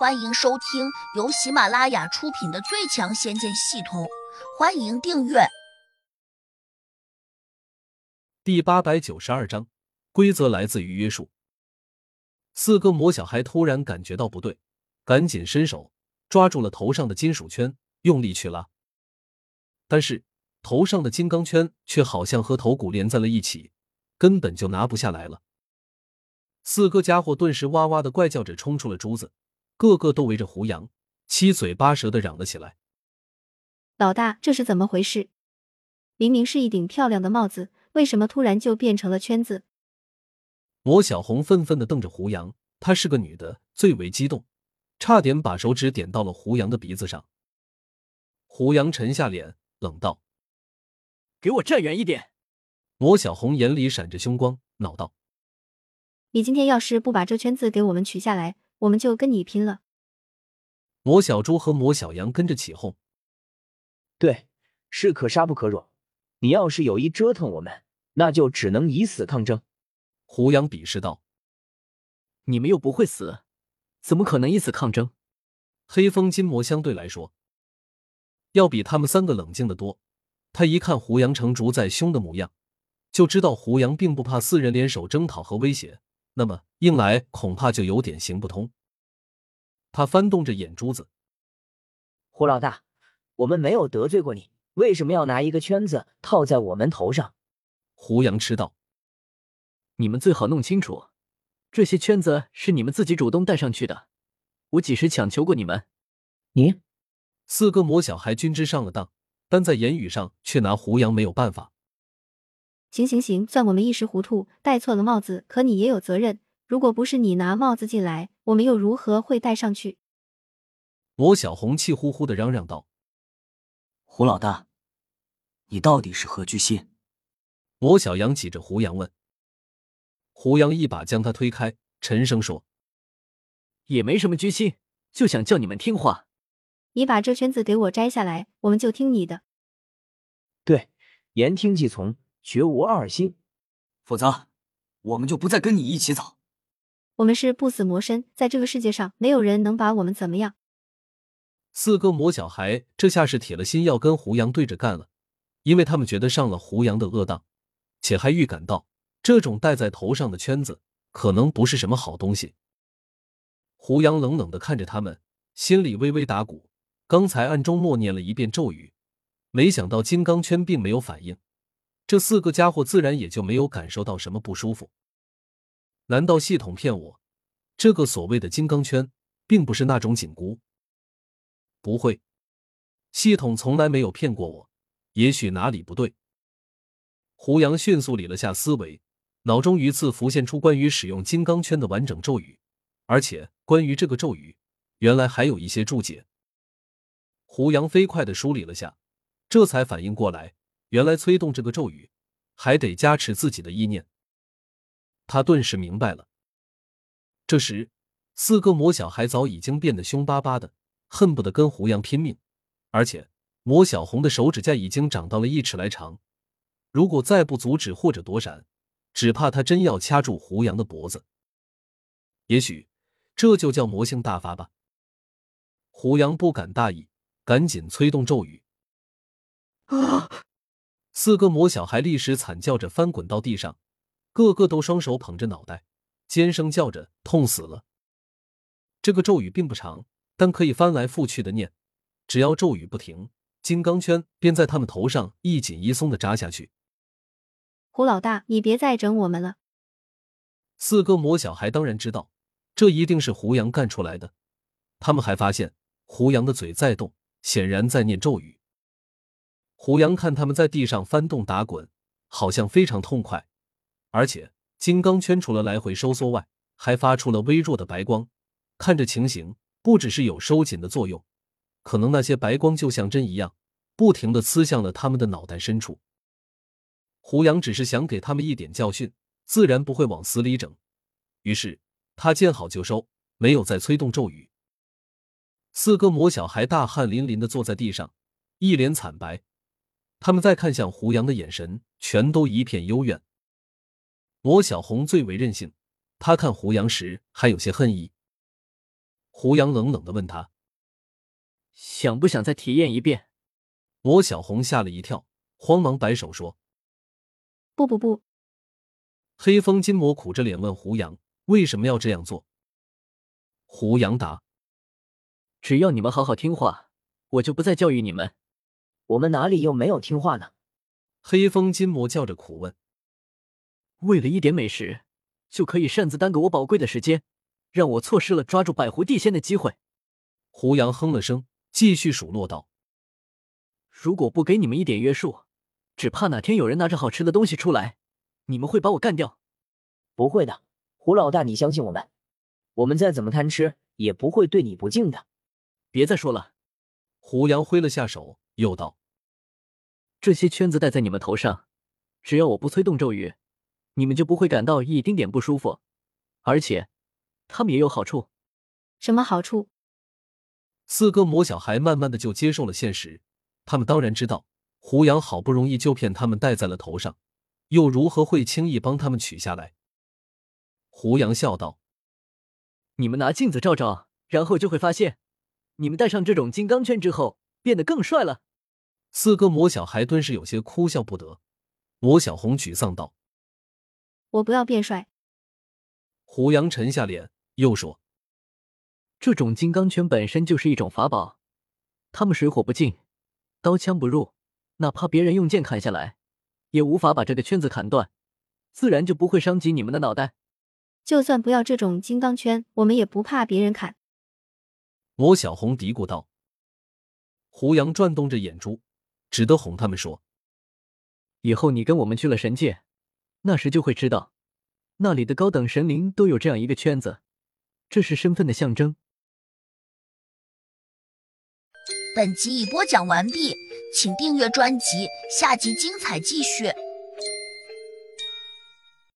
欢迎收听由喜马拉雅出品的《最强仙剑系统》，欢迎订阅。第八百九十二章，规则来自于约束。四个魔小孩突然感觉到不对，赶紧伸手抓住了头上的金属圈，用力去拉。但是头上的金刚圈却好像和头骨连在了一起，根本就拿不下来了。四个家伙顿时哇哇的怪叫着冲出了珠子。个个都围着胡杨，七嘴八舌的嚷了起来：“老大，这是怎么回事？明明是一顶漂亮的帽子，为什么突然就变成了圈子？”魔小红愤愤的瞪着胡杨，她是个女的，最为激动，差点把手指点到了胡杨的鼻子上。胡杨沉下脸，冷道：“给我站远一点！”魔小红眼里闪着凶光，恼道：“你今天要是不把这圈子给我们取下来！”我们就跟你拼了！魔小猪和魔小羊跟着起哄。对，是可杀不可辱。你要是有意折腾我们，那就只能以死抗争。胡杨鄙视道：“你们又不会死，怎么可能以死抗争？”黑风金魔相对来说，要比他们三个冷静的多。他一看胡杨成竹在胸的模样，就知道胡杨并不怕四人联手征讨和威胁。那么硬来恐怕就有点行不通。他翻动着眼珠子，胡老大，我们没有得罪过你，为什么要拿一个圈子套在我们头上？胡杨吃道：“你们最好弄清楚，这些圈子是你们自己主动带上去的，我几时强求过你们？”你四个魔小孩均知上了当，但在言语上却拿胡杨没有办法。行行行，算我们一时糊涂，戴错了帽子。可你也有责任，如果不是你拿帽子进来，我们又如何会带上去？魔小红气呼呼的嚷嚷道：“胡老大，你到底是何居心？”魔小羊挤着胡杨问。胡杨一把将他推开，沉声说：“也没什么居心，就想叫你们听话。你把这圈子给我摘下来，我们就听你的。对，言听计从。”绝无二心，否则我们就不再跟你一起走。我们是不死魔身，在这个世界上没有人能把我们怎么样。四个魔小孩这下是铁了心要跟胡杨对着干了，因为他们觉得上了胡杨的恶当，且还预感到这种戴在头上的圈子可能不是什么好东西。胡杨冷冷的看着他们，心里微微打鼓。刚才暗中默念了一遍咒语，没想到金刚圈并没有反应。这四个家伙自然也就没有感受到什么不舒服。难道系统骗我？这个所谓的金刚圈并不是那种紧箍？不会，系统从来没有骗过我。也许哪里不对？胡杨迅速理了下思维，脑中一次浮现出关于使用金刚圈的完整咒语，而且关于这个咒语，原来还有一些注解。胡杨飞快的梳理了下，这才反应过来。原来催动这个咒语，还得加持自己的意念。他顿时明白了。这时，四个魔小孩早已经变得凶巴巴的，恨不得跟胡杨拼命。而且，魔小红的手指甲已经长到了一尺来长，如果再不阻止或者躲闪，只怕他真要掐住胡杨的脖子。也许，这就叫魔性大发吧。胡杨不敢大意，赶紧催动咒语。啊！四个魔小孩立时惨叫着翻滚到地上，个个都双手捧着脑袋，尖声叫着痛死了。这个咒语并不长，但可以翻来覆去的念，只要咒语不停，金刚圈便在他们头上一紧一松的扎下去。胡老大，你别再整我们了。四个魔小孩当然知道，这一定是胡杨干出来的。他们还发现胡杨的嘴在动，显然在念咒语。胡杨看他们在地上翻动打滚，好像非常痛快，而且金刚圈除了来回收缩外，还发出了微弱的白光。看这情形，不只是有收紧的作用，可能那些白光就像针一样，不停的刺向了他们的脑袋深处。胡杨只是想给他们一点教训，自然不会往死里整。于是他见好就收，没有再催动咒语。四个魔小孩大汗淋淋的坐在地上，一脸惨白。他们再看向胡杨的眼神，全都一片幽怨。魔小红最为任性，他看胡杨时还有些恨意。胡杨冷冷的问他：“想不想再体验一遍？”罗小红吓了一跳，慌忙摆手说：“不不不。”黑风金魔苦着脸问胡杨：“为什么要这样做？”胡杨答：“只要你们好好听话，我就不再教育你们。”我们哪里又没有听话呢？黑风金魔叫着苦问：“为了一点美食，就可以擅自耽搁我宝贵的时间，让我错失了抓住百狐地仙的机会。”胡杨哼了声，继续数落道：“如果不给你们一点约束，只怕哪天有人拿着好吃的东西出来，你们会把我干掉。”不会的，胡老大，你相信我们，我们再怎么贪吃，也不会对你不敬的。别再说了。胡杨挥了下手，又道。这些圈子戴在你们头上，只要我不催动咒语，你们就不会感到一丁点不舒服。而且，他们也有好处。什么好处？四个魔小孩慢慢的就接受了现实。他们当然知道，胡杨好不容易就骗他们戴在了头上，又如何会轻易帮他们取下来？胡杨笑道：“你们拿镜子照照，然后就会发现，你们戴上这种金刚圈之后，变得更帅了。”四个魔小孩顿时有些哭笑不得。魔小红沮丧道：“我不要变帅。”胡杨沉下脸，又说：“这种金刚圈本身就是一种法宝，他们水火不进，刀枪不入，哪怕别人用剑砍下来，也无法把这个圈子砍断，自然就不会伤及你们的脑袋。就算不要这种金刚圈，我们也不怕别人砍。”魔小红嘀咕道。胡杨转动着眼珠。只得哄他们说：“以后你跟我们去了神界，那时就会知道，那里的高等神灵都有这样一个圈子，这是身份的象征。”本集已播讲完毕，请订阅专辑，下集精彩继续。